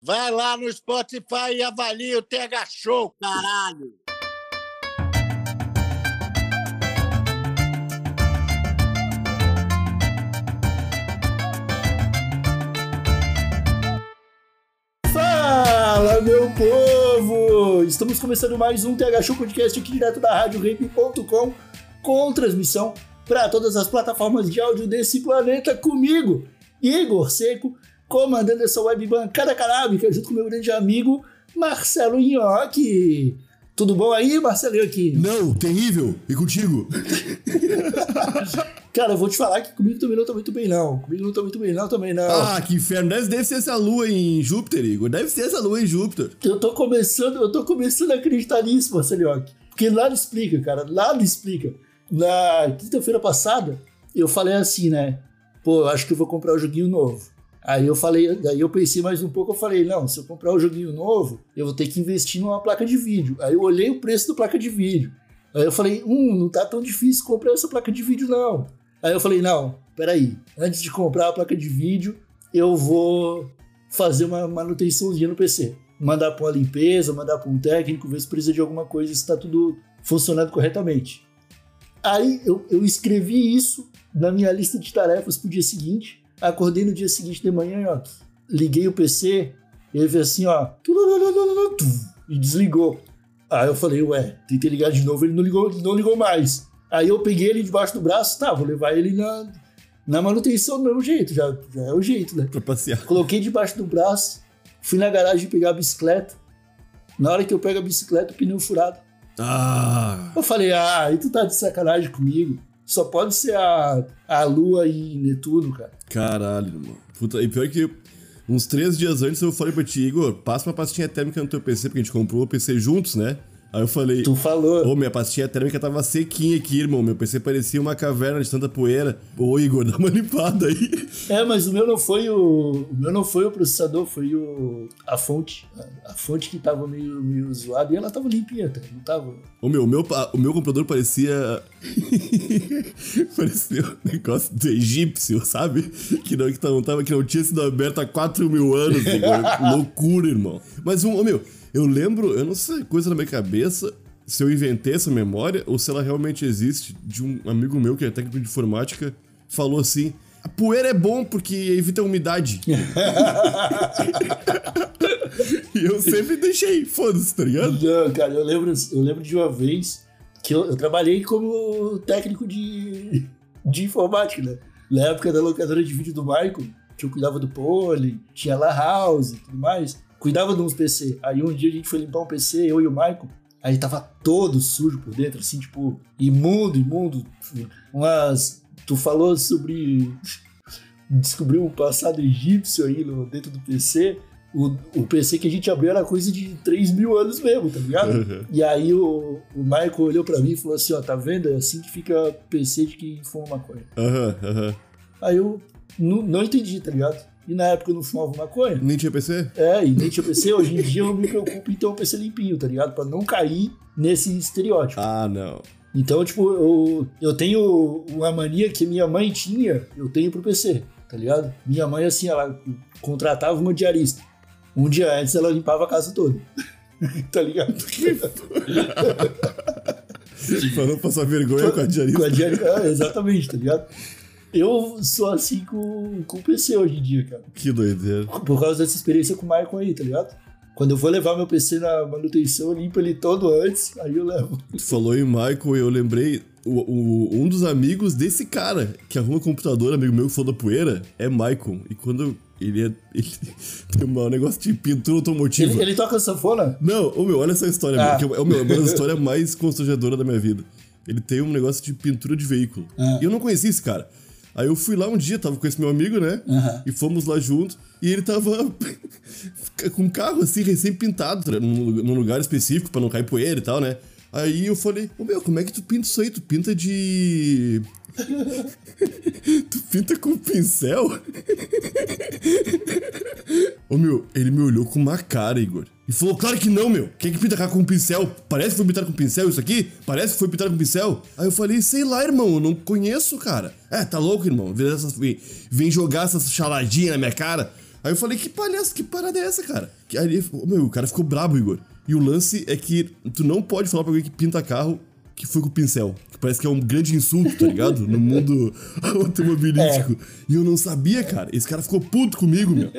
Vai lá no Spotify e avalia o TH Show, caralho! Fala, meu povo! Estamos começando mais um TH Show Podcast aqui direto da RadioRamp.com com transmissão para todas as plataformas de áudio desse planeta comigo, Igor Seco, comandando essa web bancada canábica junto com meu grande amigo Marcelo Nhoque. Tudo bom aí, Marcelo Nhoque? Não, terrível. E contigo? Cara, eu vou te falar que comigo também não tá muito bem, não. Comigo não tá muito bem, não, também não. Ah, que inferno. Deve, deve ser essa lua em Júpiter, Igor. Deve ser essa lua em Júpiter. Eu tô começando, eu tô começando a acreditar nisso, Marcelioque. Porque nada explica, cara, nada explica. Na quinta-feira passada, eu falei assim, né? Pô, eu acho que eu vou comprar um joguinho novo. Aí eu falei, daí eu pensei mais um pouco, eu falei, não, se eu comprar um joguinho novo, eu vou ter que investir numa placa de vídeo. Aí eu olhei o preço da placa de vídeo. Aí eu falei, hum, não tá tão difícil comprar essa placa de vídeo, não. Aí eu falei, não, peraí, antes de comprar a placa de vídeo, eu vou fazer uma manutençãozinha no PC. Mandar para uma limpeza, mandar para um técnico, ver se precisa de alguma coisa, se está tudo funcionando corretamente. Aí eu, eu escrevi isso na minha lista de tarefas pro dia seguinte. Acordei no dia seguinte de manhã, ó, liguei o PC, ele fez assim, ó, e desligou. Aí eu falei, ué, tentei ligar de novo, ele não ligou, não ligou mais. Aí eu peguei ele debaixo do braço, tá, vou levar ele na, na manutenção do mesmo jeito, já, já é o jeito, né? Pra passear. Coloquei debaixo do braço, fui na garagem pegar a bicicleta. Na hora que eu pego a bicicleta, o pneu furado. Ah. Eu falei, ah, aí tu tá de sacanagem comigo. Só pode ser a, a Lua e Netuno, cara. Caralho, mano. Puta, e pior que uns três dias antes eu falei pra ti, Igor, passa uma pastinha térmica no teu PC, porque a gente comprou o PC juntos, né? Aí eu falei, Tu falou. ô, minha pastinha térmica tava sequinha aqui, irmão. Meu PC parecia uma caverna de tanta poeira. Ô, Igor, dá uma limpada aí. É, mas o meu não foi o. O meu não foi o processador, foi o. a fonte. A, a fonte que tava meio, meio zoada e ela tava limpinha, tá? Não tava. O meu, o meu, o meu computador parecia. parecia um negócio do egípcio, sabe? Que não, que não, tava, que não tinha sido aberto há 4 mil anos. Igor. Loucura, irmão. Mas, um, ô, meu, eu lembro, eu não sei, coisa na minha cabeça. Se eu inventei essa memória ou se ela realmente existe, de um amigo meu que é técnico de informática, falou assim: a poeira é bom porque evita a umidade. e eu sempre deixei, foda-se, tá ligado? Não, cara, eu lembro, eu lembro de uma vez que eu, eu trabalhei como técnico de, de informática, né? Na época da locadora de vídeo do Michael, que eu cuidava do pole, tinha la house e tudo mais, cuidava de uns PC. Aí um dia a gente foi limpar um PC, eu e o Michael, aí tava todo sujo por dentro, assim, tipo, imundo, imundo. Umas. Tu falou sobre. Descobriu um passado egípcio aí no, dentro do PC. O, o PC que a gente abriu era coisa de 3 mil anos mesmo, tá ligado? Uhum. E aí o, o Michael olhou pra mim e falou assim, ó, tá vendo? É assim que fica PC de quem fuma maconha. Aham, aham. Aí eu não, não entendi, tá ligado? E na época eu não fumava maconha. Nem tinha PC? É, e nem tinha PC. Hoje em dia eu me preocupo em ter um PC limpinho, tá ligado? Pra não cair nesse estereótipo. Ah, não. Então, tipo, eu, eu tenho uma mania que minha mãe tinha, eu tenho pro PC, tá ligado? Minha mãe, assim, ela contratava uma diarista. Um dia antes ela limpava a casa toda. tá ligado? Pra não passar vergonha com a diarista. Com a diarista, é, exatamente, tá ligado? Eu sou assim com, com o PC hoje em dia, cara. Que doideira. Por causa dessa experiência com o Michael aí, tá ligado? Quando eu vou levar meu PC na manutenção, eu limpo ele todo antes, aí eu levo. Tu falou em Michael e eu lembrei. O, o- um dos amigos desse cara que arruma computador, amigo meu que falou da poeira, é Michael. E quando ele é. Ele tem um negócio de pintura automotiva. Ele, ele toca sanfona? Não, ô meu, olha essa história, Ah. meu, que é, o é uma das histórias mais constrangedoras da minha vida. Ele tem um negócio de pintura de veículo. Ah. E eu não conhecia esse cara. Aí eu fui lá um dia, tava com esse meu amigo, né? Aham. E fomos lá junto. E ele tava com um carro assim, recém-pintado, tá num, lugar específico pra não cair poeira e tal, né? Aí eu falei, ô meu, como é que tu pinta isso aí? Tu pinta de. tu pinta com pincel? Ô meu, ele me olhou com uma cara, Igor. E falou, claro que não, meu. Quem que pinta com pincel? Parece que foi pintado com pincel isso aqui? Parece que foi pintado com pincel? Aí eu falei, sei lá, irmão, eu não conheço, cara. É, tá louco, irmão? Vem, essas- vem- vem jogar essas chaladinhas na minha cara. Aí eu falei, que palhaço, que parada é essa, cara? Aí ele, meu, o cara ficou brabo, Igor. E o lance é que tu não pode falar pra alguém que pinta carro que foi com pincel. Que parece que é um grande insulto, tá ligado? No mundo automobilístico. E eu não sabia, cara. Esse cara ficou puto comigo, meu.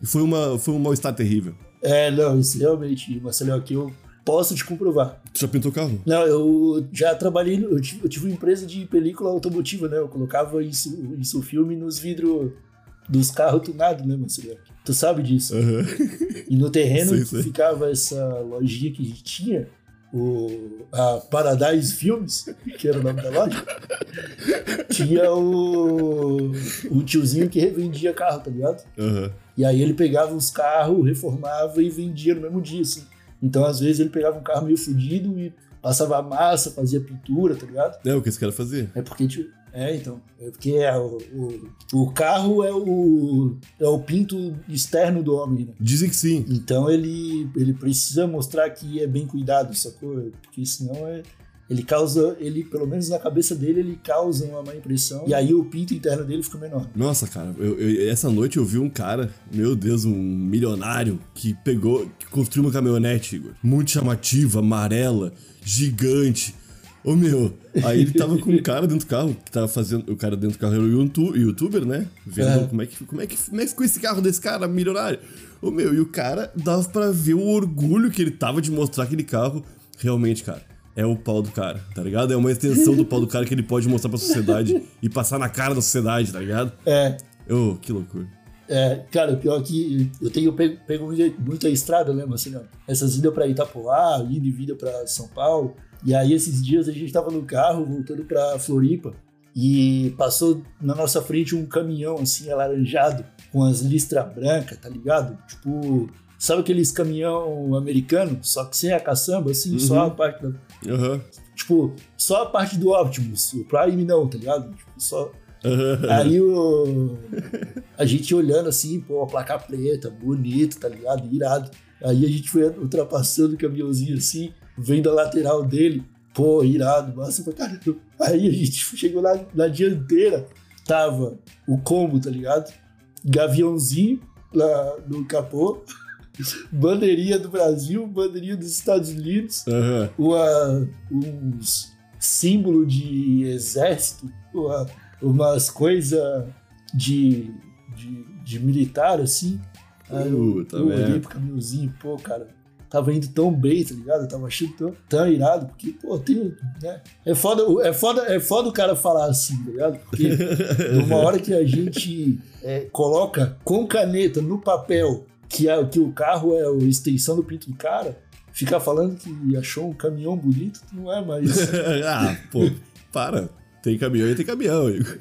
E foi, uma, foi um mal-estar terrível. É, não, isso realmente, Marcelo, aqui eu posso te comprovar. Tu já pintou carro? Não, eu já trabalhei, eu tive, eu tive uma empresa de película automotiva, né? Eu colocava isso, isso filme nos vidros dos carros tunados, né, Marcelo? Tu sabe disso. Aham. E no terreno ficava essa lojinha que a gente tinha, o, a Paradise Filmes, que era o nome da loja. tinha o, o tiozinho que revendia carro, tá ligado? Aham. E aí ele pegava os carros, reformava e vendia no mesmo dia, assim. Então, às vezes, ele pegava um carro meio fudido e passava massa, fazia pintura, tá ligado? É o que esse cara fazia. É porque. tipo, É, então. É porque é o, o, o carro é o, é o pinto externo do homem, né? Dizem que sim. Então ele, ele precisa mostrar que é bem cuidado, sacou? Porque senão é. Ele causa. Ele, pelo menos na cabeça dele, ele causa uma má impressão. E aí o pinto interno dele fica menor. Nossa, cara, eu- eu- essa noite eu vi um cara, meu Deus, um milionário, que pegou, que construiu uma caminhonete, Igor. Muito chamativa, amarela, gigante. Ô meu, aí ele tava com um cara dentro do carro, que tava fazendo. O cara dentro do carro era o youtu- youtuber, né? Vendo É. como, é que, como, é que, como é que ficou esse carro desse cara milionário. Ô meu, e o cara dava pra ver o orgulho que ele tava de mostrar aquele carro. Realmente, cara. É o pau do cara, tá ligado? É uma extensão do pau do cara que ele pode mostrar pra sociedade e passar na cara da sociedade, tá ligado? É, Ô, que loucura. É, cara, o pior é que eu tenho pego, pego muita, estrada, né, Marcelo? Essas idas pra Itapoá, ida e vida pra São Paulo. E aí, esses dias, a gente tava no carro, voltando pra Floripa, e passou na nossa frente um caminhão, assim, alaranjado, com as listras brancas, tá ligado? Tipo, sabe aqueles caminhão americano, só que sem a caçamba, assim, só a parte da... Aham. Tipo, só a parte do Optimus, o Prime não, tá ligado? Tipo, só... Aham. Aí o. A gente olhando assim, pô, a placa preta, bonito, tá ligado? Irado. Aí a gente foi ultrapassando o caminhãozinho assim, vendo a lateral dele, pô, irado, massa pra caramba. Aí a gente chegou na, na dianteira, tava o combo, tá ligado? Gaviãozinho lá no capô, bandeirinha do Brasil, bandeirinha dos Estados Unidos, Aham. uma, uns símbolo de exército, uma- umas coisas de, de, de militar, assim. Aí eu, Puta eu olhei pro caminhãozinho, pô, cara, tava indo tão bem, tá ligado? Eu tava achando tão, tão irado, porque, pô, tem, né? É foda, é, foda, é foda o cara falar assim, tá ligado? Porque numa hora que a gente é, coloca com caneta no papel que, é, que o carro é a extensão do pinto do cara, ficar falando que achou um caminhão bonito não é mais. ah, pô, para. Tem caminhão e tem caminhão, Igor.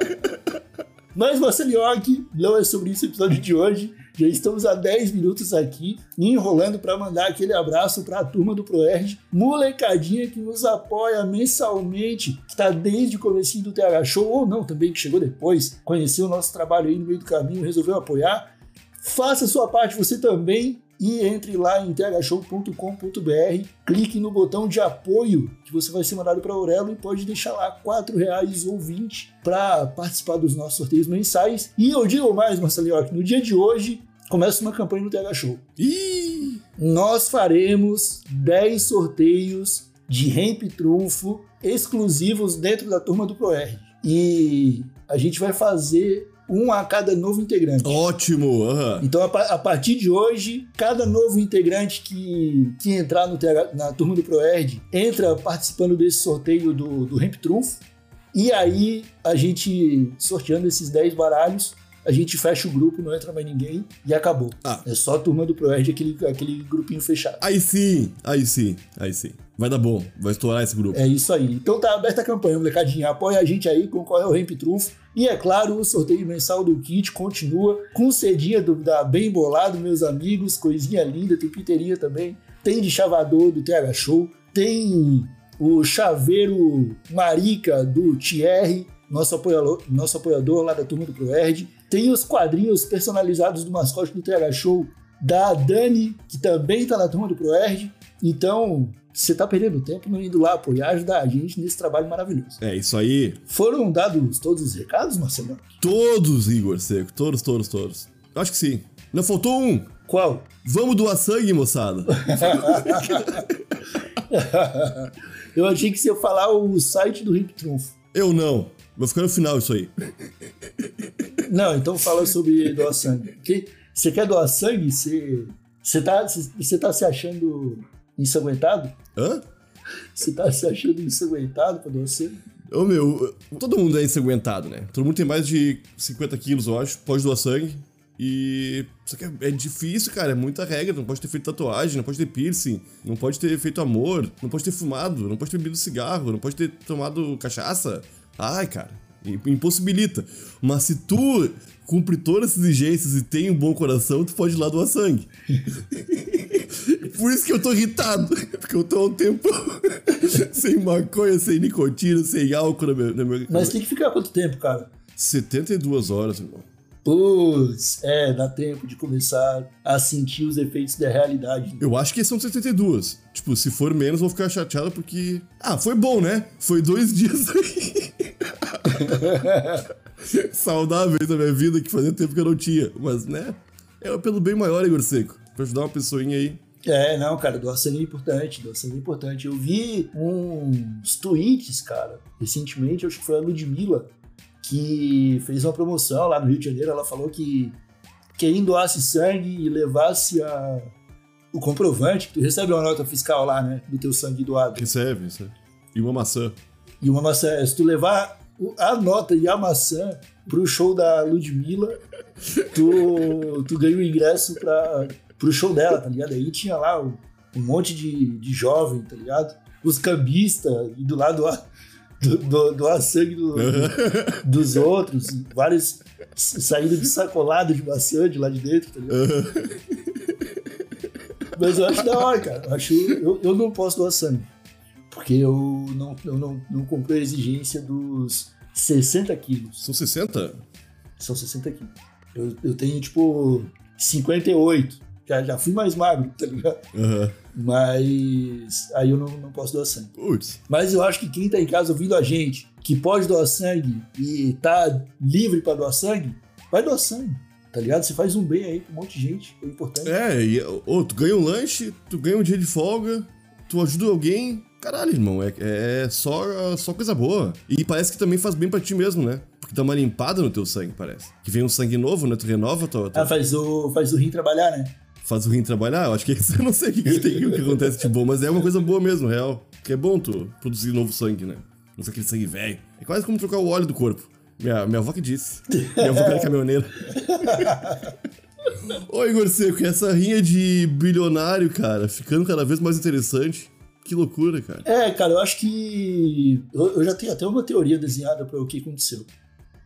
Mas, Marcelioque, não é sobre isso o episódio de hoje. Já estamos há 10 minutos aqui, enrolando para mandar aquele abraço para a turma do ProErd, molecadinha que nos apoia mensalmente, que está desde o comecinho do TH Show, ou não, também que chegou depois, conheceu o nosso trabalho aí no meio do caminho, resolveu apoiar. Faça a sua parte você também e entre lá em thshow.com.br, clique no botão de apoio que você vai ser mandado para Aurelo e pode deixar lá R$ reais ou 20 para participar dos nossos sorteios mensais. E eu digo mais, Marcelinho, que no dia de hoje começa uma campanha no TH Show. Ih! Nós faremos 10 sorteios de Ramp Trunfo exclusivos dentro da turma do ProR. E a gente vai fazer um a cada novo integrante. Ótimo! Aham. Então, a, a partir de hoje, cada novo integrante que, que entrar no TH na turma do ProErd entra participando desse sorteio do, do Ramp Trunfo. E aí, a gente, sorteando esses 10 baralhos, a gente fecha o grupo, não entra mais ninguém e acabou. Ah. É só a turma do ProErd, aquele, aquele grupinho fechado. Aí sim, aí sim, aí sim. Vai dar bom, vai estourar esse grupo. É isso aí. Então tá aberta a campanha, molecadinha. Apoia a gente aí, concorre ao Ramp Trunfo. E é claro, o sorteio mensal do kit continua com cedinha do, da Bem Bolado, meus amigos. Coisinha linda, tem piteirinha também. Tem de chavador do TH Show. Tem o chaveiro marica do Thierry, nosso apoiador, nosso apoiador lá da turma do ProErd. Tem os quadrinhos personalizados do mascote do TH Show da Dani, que também tá na turma do ProErd. Então, você tá perdendo tempo não indo lá apoiar, ajudar a gente nesse trabalho maravilhoso. É isso aí. Foram dados todos os recados, Marcelo? Todos, Igor Seco. Todos, todos, todos. Acho que sim. Não faltou um. Qual? Vamos doar sangue, moçada. Eu achei que você ia falar o site do Rip Trunfo. Eu não. Vai ficar no final isso aí. Não, então fala sobre doar sangue. Você quer doar sangue? Você, você, tá, você tá se achando ensanguentado? Hã? Você tá se achando ensanguentado pra doar sangue? Ô meu, todo mundo é ensanguentado, né? Todo mundo tem mais de 50 quilos, eu acho. Pode doar sangue. E. Só que é, é difícil, cara. É muita regra. Não pode ter feito tatuagem, não pode ter piercing, não pode ter feito amor, não pode ter fumado, não pode ter bebido cigarro, não pode ter tomado cachaça. Ai, cara. Impossibilita. Mas se tu cumpre todas as exigências e tem um bom coração, tu pode ir lá doar sangue. Por isso que eu tô irritado. Porque eu tô há um tempo sem maconha, sem nicotina, sem álcool na minha. Na minha... Mas tem que ficar quanto tempo, cara? 72 horas, irmão. Putz, é, dá tempo de começar a sentir os efeitos da realidade. Eu acho que são 72. Tipo, se for menos, vou ficar chateado porque. Ah, foi bom, né? Foi dois dias aí. Saudáveis da minha vida que fazia tempo que eu não tinha. Mas, né? É pelo bem maior, Igor Seco. Pra ajudar uma pessoinha aí. É, não, cara, doação é importante, doação é importante. Eu vi uns tweets, cara, recentemente, acho que foi a Ludmilla, que fez uma promoção lá no Rio de Janeiro. Ela falou que quem doasse sangue e levasse a, o comprovante, que tu recebe uma nota fiscal lá, né, do teu sangue doado. Recebe, recebe. E uma maçã. E uma maçã. Se tu levar a nota e a maçã pro show da Ludmilla, tu, tu ganha o ingresso pra, pro show dela, tá ligado? Aí tinha lá um, um monte de, de jovem, tá ligado? Os cambistas, e do lado do, do, do sangue do, dos outros, vários saindo de sacolado de maçã de lá de dentro, tá ligado? Mas eu acho da hora, cara. Eu, acho, eu, eu não posso doar sangue. Porque eu não, eu não, não cumpri a exigência dos 60 quilos. São 60? São 60 quilos. Eu, eu tenho, tipo, 58. Já, já fui mais magro, tá ligado? Uhum. Mas aí eu não, não posso doar sangue. Putz. Mas eu acho que quem tá em casa ouvindo a gente, que pode doar sangue e tá livre para doar sangue, vai doar sangue. Tá ligado? Você faz um bem aí pra um monte de gente, é importante. É, e, tu ganha um lanche, tu ganha um dia de folga, tu ajuda alguém. Caralho, irmão, é, é só, só coisa boa. E parece que também faz bem pra ti mesmo, né? Porque dá uma limpada no teu sangue, parece. Que vem um sangue novo, né? Tu renova tua. tua... Ah, faz o, faz o rim trabalhar, né? Faz o rim trabalhar? Eu acho que isso eu não sei o que, que, tem, o que acontece de bom, mas é uma coisa boa mesmo, real. Que é bom tu produzir novo sangue, né? Não sei aquele sangue velho. É quase como trocar o óleo do corpo. Minha, minha avó que disse. Minha avó que era caminhoneira. Ô, Igor Seco, essa rinha de bilionário, cara, ficando cada vez mais interessante. Que loucura, cara. É, cara, eu acho que. Eu, eu já tenho até uma teoria desenhada para o que aconteceu.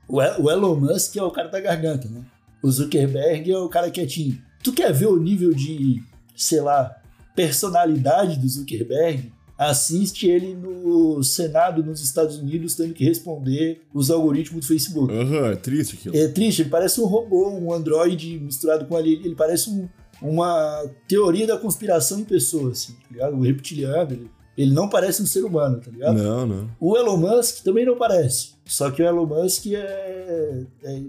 O, o Elon Musk é o cara da garganta, né? O Zuckerberg é o cara quietinho. Tu quer ver o nível de, sei lá, personalidade do Zuckerberg? Assiste ele no Senado nos Estados Unidos tendo que responder os algoritmos do Facebook. Aham, uhum, é triste aquilo. É triste, ele parece um robô, um androide misturado com ali. Ele parece um, uma teoria da conspiração em pessoa, assim, tá ligado? O reptiliano, ele, ele não parece um ser humano, tá ligado? Não, não. O Elon Musk também não parece. Só que o Elon Musk é, é,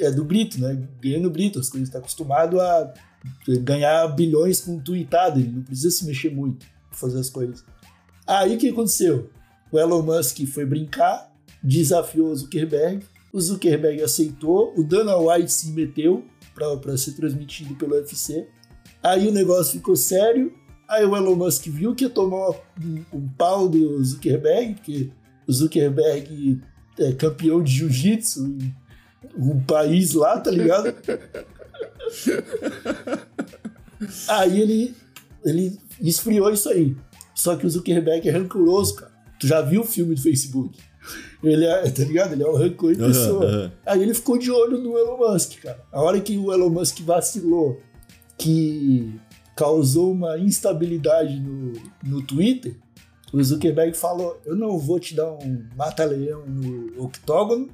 é do grito, né? No grito, as coisas. Está acostumado a ganhar bilhões com tweetado, ele não precisa se mexer muito pra fazer as coisas. Aí o que aconteceu? O Elon Musk foi brincar, desafiou o Zuckerberg, o Zuckerberg aceitou, o Dana White se meteu, para ser transmitido pelo UFC. Aí o negócio ficou sério. Aí o Elon Musk viu que tomou um, um pau do Zuckerberg, porque o Zuckerberg é campeão de jiu-jitsu um país lá, tá ligado? Aí ele, ele esfriou isso aí. Só que o Zuckerberg é rancoroso, cara. Tu já viu o filme do Facebook? Ele é, tá ligado? Ele é um rancor em pessoa. aham. Aí ele ficou de olho no Elon Musk, cara. A hora que o Elon Musk vacilou, que causou uma instabilidade no, no Twitter, o Zuckerberg falou: Eu não vou te dar um mata-leão no octógono,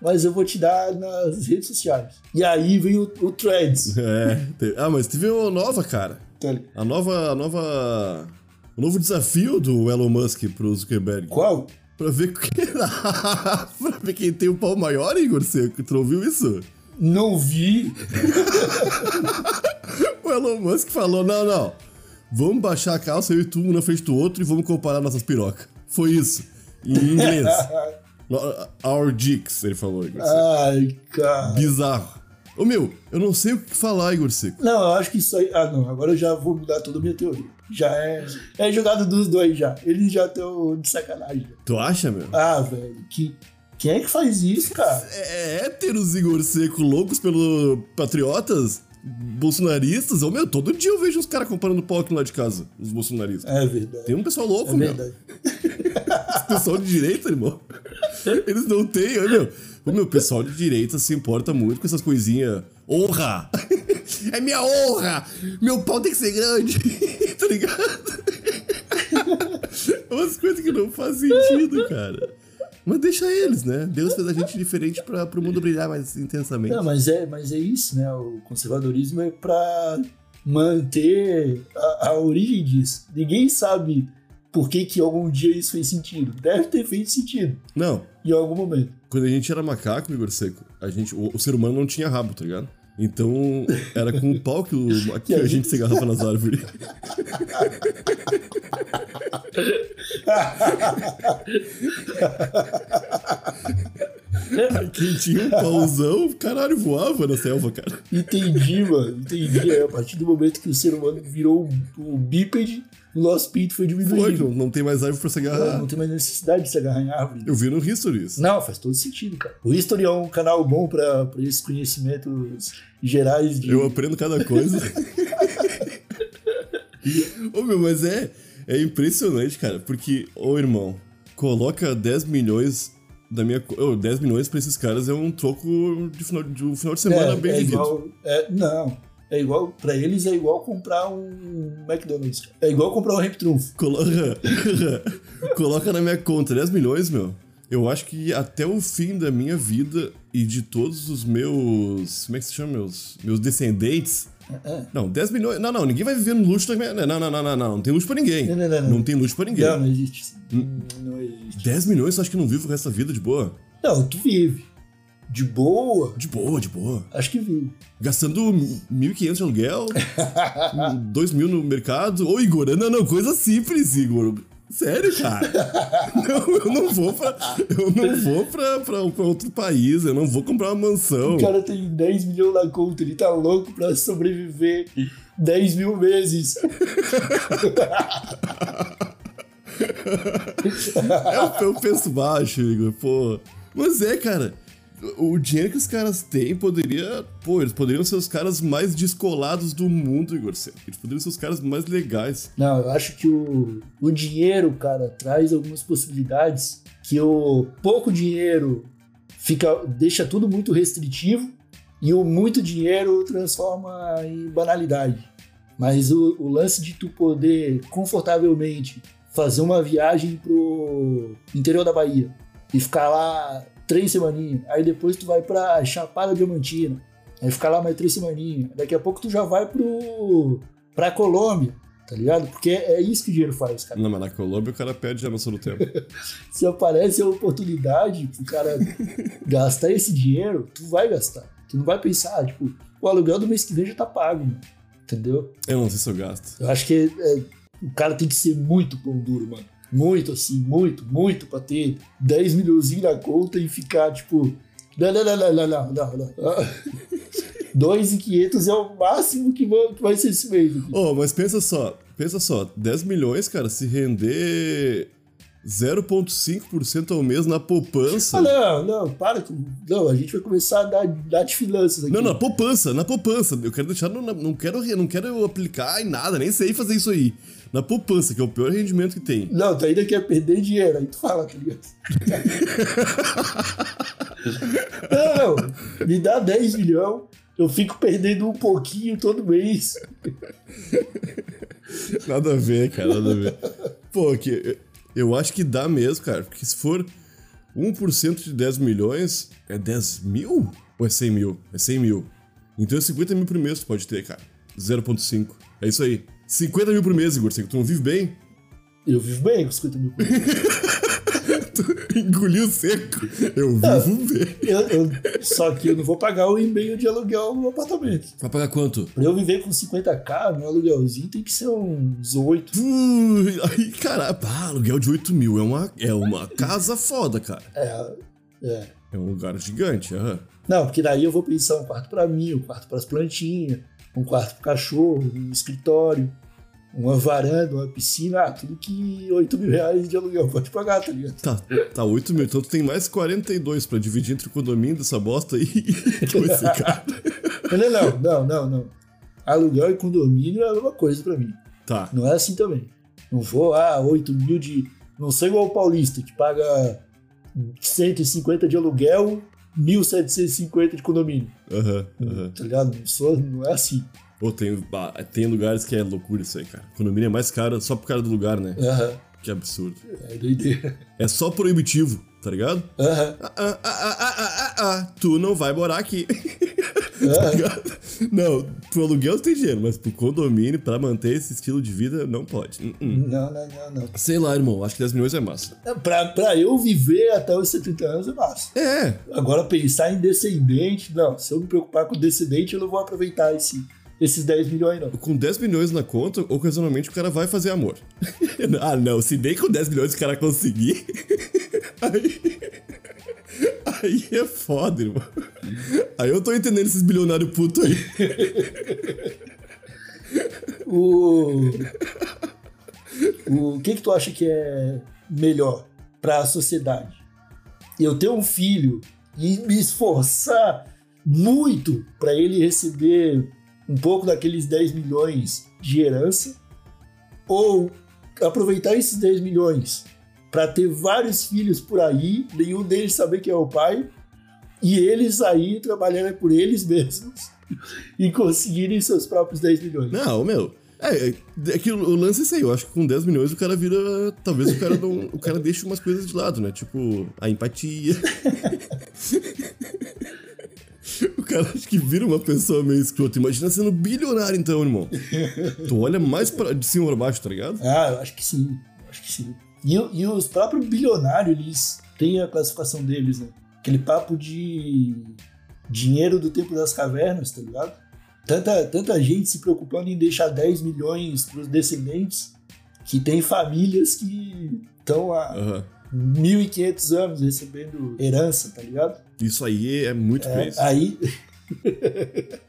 mas eu vou te dar nas redes sociais. E aí vem o, o Threads. É. Ah, mas teve uma nova, cara. tá? A nova. A nova. O novo desafio do Elon Musk pro Zuckerberg. Qual? Pra ver, pra ver quem tem o pau maior, Igor Seco. Tu ouviu isso? Não vi. O Elon Musk falou: não, não. Vamos baixar a calça, eu e tu, um na frente do outro, e vamos comparar nossas pirocas. Foi isso. Em inglês. Our dicks, ele falou, Igor Seco. Ai, cara. Bizarro. Ô meu, eu não sei o que falar, Igor Seco. Não, eu acho que isso aí. Ah, não. Agora eu já vou mudar toda a minha teoria. Já é. É jogado dos dois já. Eles já estão de sacanagem. Tu acha, meu? Ah, velho. Que... Quem é que faz isso, cara? É héteros, Igor Seco, loucos pelo patriotas, bolsonaristas. Ô meu, todo dia eu vejo os caras comparando pau aqui lá de casa, os bolsonaristas. É verdade. Tem um pessoal louco, É meu. verdade. Esse pessoal de direita, irmão. Eles não têm, ô, meu. O meu pessoal de direita se importa muito com essas coisinhas. Honra! É minha honra! Meu pau tem que ser grande! tá ligado? Umas coisas que não fazem sentido, cara. Mas deixa eles, né? Deus fez a gente diferente pra, pro mundo brilhar mais intensamente. Não, mas é, mas é isso, né? O conservadorismo é pra manter a, a origem disso. Ninguém sabe por que, que algum dia isso fez sentido. Deve ter feito sentido Não, em algum momento. quando a gente era macaco, Igor Seco, a gente, o, o ser humano não tinha rabo, tá ligado? Então, era com o pau que, o, que a gente se agarrava nas árvores. Quem tinha um pauzão, caralho, voava na selva, cara. Entendi, mano. Entendi. É, a partir do momento que o ser humano virou um, um bípede, o nosso pinto foi Foi, diminuindo. não, não tem mais árvore pra se agarrar. Não tem mais necessidade de se agarrar em árvore. Eu vi no History isso. Não, faz todo sentido, cara. O History é um canal bom pra, pra esses conhecimentos gerais de. Eu aprendo cada coisa. ô meu, mas é, é impressionante, cara, porque, ô irmão, coloca 10 milhões da minha. Ô, 10 milhões pra esses caras é um troco de final de, um final de semana bem é vivido. igual. É, não. É igual. Pra eles é igual comprar um McDonald's. É igual comprar um Rap Trunfo. Coloca, coloca na minha conta 10 milhões, meu. Eu acho que até o fim da minha vida e de todos os meus. Como é que se chama? Meus, meus descendentes. É. Não, 10 milhões. Não, não, ninguém vai viver no luxo da minha. Não, não, não, não, não, não. Não tem luxo pra ninguém. Não, não, não, não. tem luxo pra ninguém. Não, não existe. Hum. Não existe. 10 milhões, eu acho que não vivo o resto da vida de boa. Não, tu vive. De boa, De boa, de boa. acho que vive. Gastando 1.500 de aluguel, 2 mil no mercado. Ô, Igor, não, não, coisa simples, Igor. Sério, cara. Não, eu não vou pra. Eu não vou pra, pra, pra outro país, eu não vou comprar uma mansão. O cara tem 10 milhões na conta, ele tá louco pra sobreviver 10 mil meses. É, eu, eu penso baixo, Igor, pô. Mas é, cara. O dinheiro que os caras têm poderia. Pô, eles poderiam ser os caras mais descolados do mundo, Igor. Eles poderiam ser os caras mais legais. Não, eu acho que o, o dinheiro, cara, traz algumas possibilidades que o pouco dinheiro fica deixa tudo muito restritivo e o muito dinheiro transforma em banalidade. Mas o, o lance de tu poder confortavelmente fazer uma viagem pro interior da Bahia e ficar lá três semaninhas, aí depois tu vai pra Chapada Diamantina, aí ficar lá mais três semaninhas, daqui a pouco tu já vai pro pra Colômbia, tá ligado? Porque é, é isso que o dinheiro faz, cara. Não, mas na Colômbia o cara perde a noção do tempo. Se aparece a oportunidade pro cara gastar esse dinheiro, tu vai gastar. Tu não vai pensar, tipo, o aluguel do mês que vem já tá pago, mano. Entendeu? Eu não sei se eu gasto. Eu acho que é, o cara tem que ser muito pão duro, mano. Muito, assim, muito, muito pra ter 10 milhãozinhos na conta e ficar, tipo. Não, não, não, não, não, não, não. não. 2,500 é o máximo que vai, ser esse mês. aqui. Oh, mas pensa só, pensa só, 10 milhões, cara, se render 0,5% ao mês na poupança. Ah, não, não, para. com- Não, a gente vai começar a dar, dar de finanças aqui. Não, na poupança, na poupança. Eu quero deixar, no- não quero, não quero aplicar em nada, nem sei fazer isso aí. Na poupança, que é o pior rendimento que tem. Não, tu ainda quer perder dinheiro, aí tu fala, tá ligado? não, me dá 10 milhões, eu fico perdendo um pouquinho todo mês. Nada a ver, cara, nada a ver. Pô, que, eu acho que dá mesmo, cara, porque se for 1% de 10 milhões, é 10 mil? Ou é 100 mil? É 100 mil. Então é 50 mil por mês tu pode ter, cara. 0,5. É isso aí. 50 mil por mês, Igor. Tu não vive bem? Eu vivo bem com 50 mil por mês. tu engoliu seco. Eu vivo bem. Eu, eu, só que eu não vou pagar o e-mail de aluguel no apartamento. Vai pagar quanto? Pra eu viver com 50k, meu aluguelzinho tem que ser uns 8. Ui, aí, cara, pá, aluguel de 8 mil é uma, é uma casa foda, cara. É, é. É um lugar gigante, aham. Não, porque daí eu vou pensar um quarto pra mim, um quarto pras plantinhas, um quarto pro cachorro, um escritório, uma varanda, uma piscina, ah, tudo que 8 mil reais de aluguel pode pagar, tá ligado? Tá, tá 8 mil, então tu tem mais 42 pra dividir entre o condomínio dessa bosta aí com esse cara. Não, não, não, não, não. Aluguel e condomínio é a mesma coisa pra mim. Tá. Não é assim também. Não vou, ah, 8 mil de. Não sou igual o paulista, que paga 150 de aluguel, 1.750 de condomínio. Aham, aham. Tá ligado? Não, sou, não é assim. Pô, tem, ah, tem lugares que é loucura isso aí, cara. Condomínio é mais caro só por causa do lugar, né? Aham. Que absurdo. É doideira. É só proibitivo, tá ligado? Aham. Ah, ah, ah, ah, ah, ah, ah, tu não vai morar aqui. ligado? Não, pro aluguel tem dinheiro, mas pro condomínio, pra manter esse estilo de vida, não pode. Uh-uh. Não, não, não, não. Sei lá, irmão, acho que 10 milhões é massa. É, Pra, pra eu viver até os 70 anos é massa. É, Agora, pensar em descendente, não. Se eu me preocupar com descendente, eu não vou aproveitar esse, esses 10 milhões, não. com 10 milhões na conta, ocasionalmente o cara vai fazer amor. ah, não, se bem com 10 milhões o cara conseguir. aí. Aí é foda, irmão. Aí eu tô entendendo esses bilionários putos aí. O, o que que tu acha que é melhor para a sociedade? Eu ter um filho e me esforçar muito para ele receber um pouco daqueles 10 milhões de herança ou aproveitar esses 10 milhões para ter vários filhos por aí, nenhum deles saber quem é o pai e eles aí trabalhando por eles mesmos e conseguirem seus próprios 10 milhões. Não, meu. É, é, é que o lance é esse aí. Eu acho que com 10 milhões o cara vira. Talvez o cara não. o cara deixe umas coisas de lado, né? Tipo, a empatia. cara acho que vira uma pessoa meio escrota. Imagina sendo bilionário, então, irmão. Tu olha mais pra, de cima pra baixo, tá ligado? Ah, eu acho que sim. Acho que sim. E, e os próprios bilionários, eles têm a classificação deles, né? Aquele papo de dinheiro do tempo das cavernas, tá ligado? Tanta, tanta gente se preocupando em deixar 10 milhões pros descendentes, que tem famílias que estão há Aham. 1.500 anos recebendo herança, tá ligado? Isso aí é muito É, crazy. aí.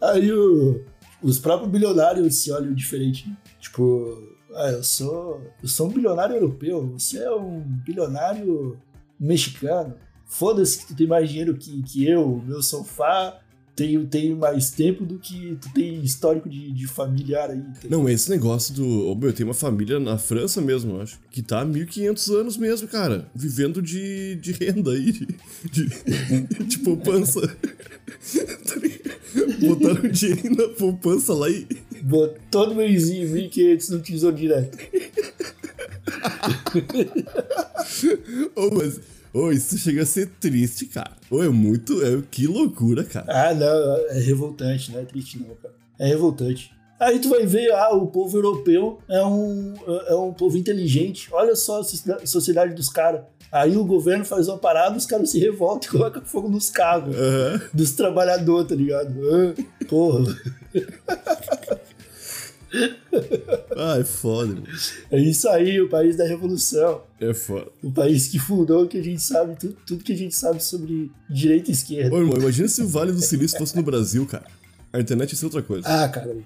aí o- os próprios bilionários se olham diferente. né? Tipo, ah, eu sou. Eu sou um bilionário europeu, você é um bilionário mexicano. Foda-se que tu tem mais dinheiro que, que eu, meu sofá. Tenho, tenho mais tempo do que tu tem histórico de, de familiar aí. tá Não, esse negócio do. Ô, meu, tem uma família na França mesmo, eu acho. Que tá há 1500 anos mesmo, cara. Vivendo de, de renda aí. De, de, de poupança. Tá? Botaram dinheiro na poupança lá e. Bot- Todo mêsinho, 1.500 no tesouro direto. Ô, mas. Ô, isso chega a ser triste, cara. Ô, é muito. É, que loucura, cara. Ah, não, é revoltante, não é triste não, cara. É revoltante. Aí tu vai ver, ah, o povo europeu é um, é um povo inteligente. Olha só a soci- sociedade dos caras. Aí o governo faz uma parada, os caras se revoltam e colocam fogo nos carros Aham. dos trabalhadores, tá ligado? Ah, porra. Ah, é foda, mano. É isso aí, o país da revolução. É foda. O país que fundou que a gente sabe, tudo, tudo que a gente sabe sobre direita e esquerda. Ô, irmão, imagina se o Vale do Silício fosse no Brasil, cara. A internet ia ser outra coisa. Ah, cara,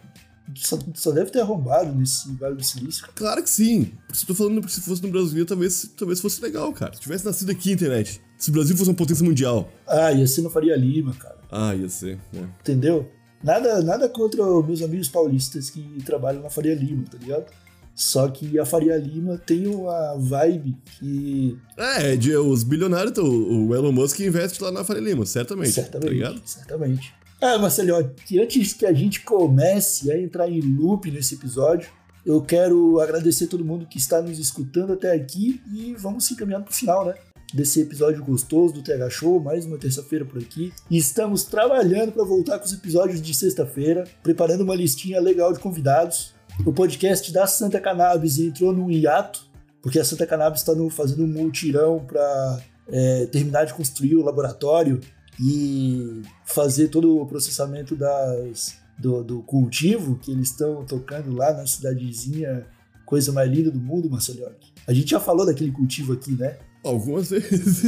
só, só deve ter arrombado nesse Vale do Silício. Claro que sim. Isso eu tô falando que se fosse no Brasil, talvez, talvez fosse legal, cara. Se tivesse nascido aqui a internet. Se o Brasil fosse uma potência mundial. Ah, ia ser no Faria Lima, cara. Ah, ia ser, né? Entendeu? Nada, nada contra os meus amigos paulistas que trabalham na Faria Lima, tá ligado? Só que a Faria Lima tem uma vibe que. É, de, os bilionários, o, o Elon Musk investe lá na Faria Lima, certamente. Certamente. Tá certamente. É, Marcelo, antes que a gente comece a entrar em loop nesse episódio, eu quero agradecer todo mundo que está nos escutando até aqui e vamos se encaminhando para o final, né? Desse episódio gostoso do TH Show, mais uma terça-feira por aqui. E estamos trabalhando para voltar com os episódios de sexta-feira, preparando uma listinha legal de convidados. O podcast da Santa Cannabis entrou num hiato, porque a Santa Cannabis está fazendo um multirão para é, terminar de construir o laboratório e fazer todo o processamento das, do, do cultivo que eles estão tocando lá na cidadezinha, coisa mais linda do mundo, Marcelo. A gente já falou daquele cultivo aqui, né? Algumas vezes.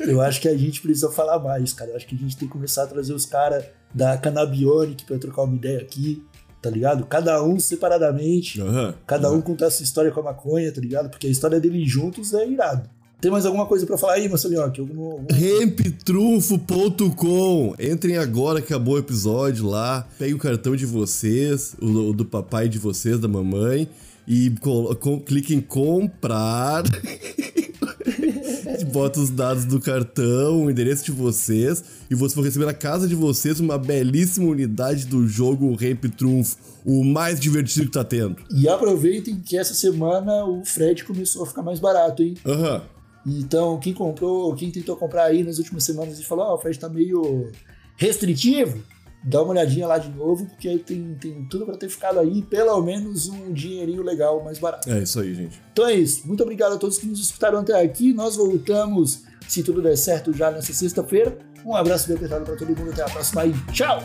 Eu acho que a gente precisa falar mais, cara. Eu acho que a gente tem que começar a trazer os caras da Cannabionic pra trocar uma ideia aqui, tá ligado? Cada um separadamente, Aham. cada um contar sua história com a maconha, tá ligado? Porque a história deles juntos é irado. Tem mais alguma coisa pra falar aí, Marcelinho? Algum, algum... Remptrunfo.com Entrem agora, acabou o episódio lá. Pegue o cartão de vocês, o, do papai de vocês, da mamãe, e com, clique em comprar. Bota os dados do cartão, o endereço de vocês, e vocês vão receber na casa de vocês uma belíssima unidade do jogo Ramp Trunfo, o mais divertido que tá tendo. E aproveitem que essa semana o frete começou a ficar mais barato, hein? Aham. Então, quem comprou, quem tentou comprar aí nas últimas semanas e falou, ó, o frete tá meio restritivo, dá uma olhadinha lá de novo, porque aí tem, tem tudo pra ter ficado aí pelo menos um dinheirinho legal mais barato. É isso aí, gente. Então é isso. Muito obrigado a todos que nos escutaram até aqui. Nós voltamos, se tudo der certo, já nessa sexta-feira. Um abraço bem apertado pra todo mundo. Até a próxima aí. Tchau!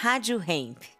Rádio Hemp.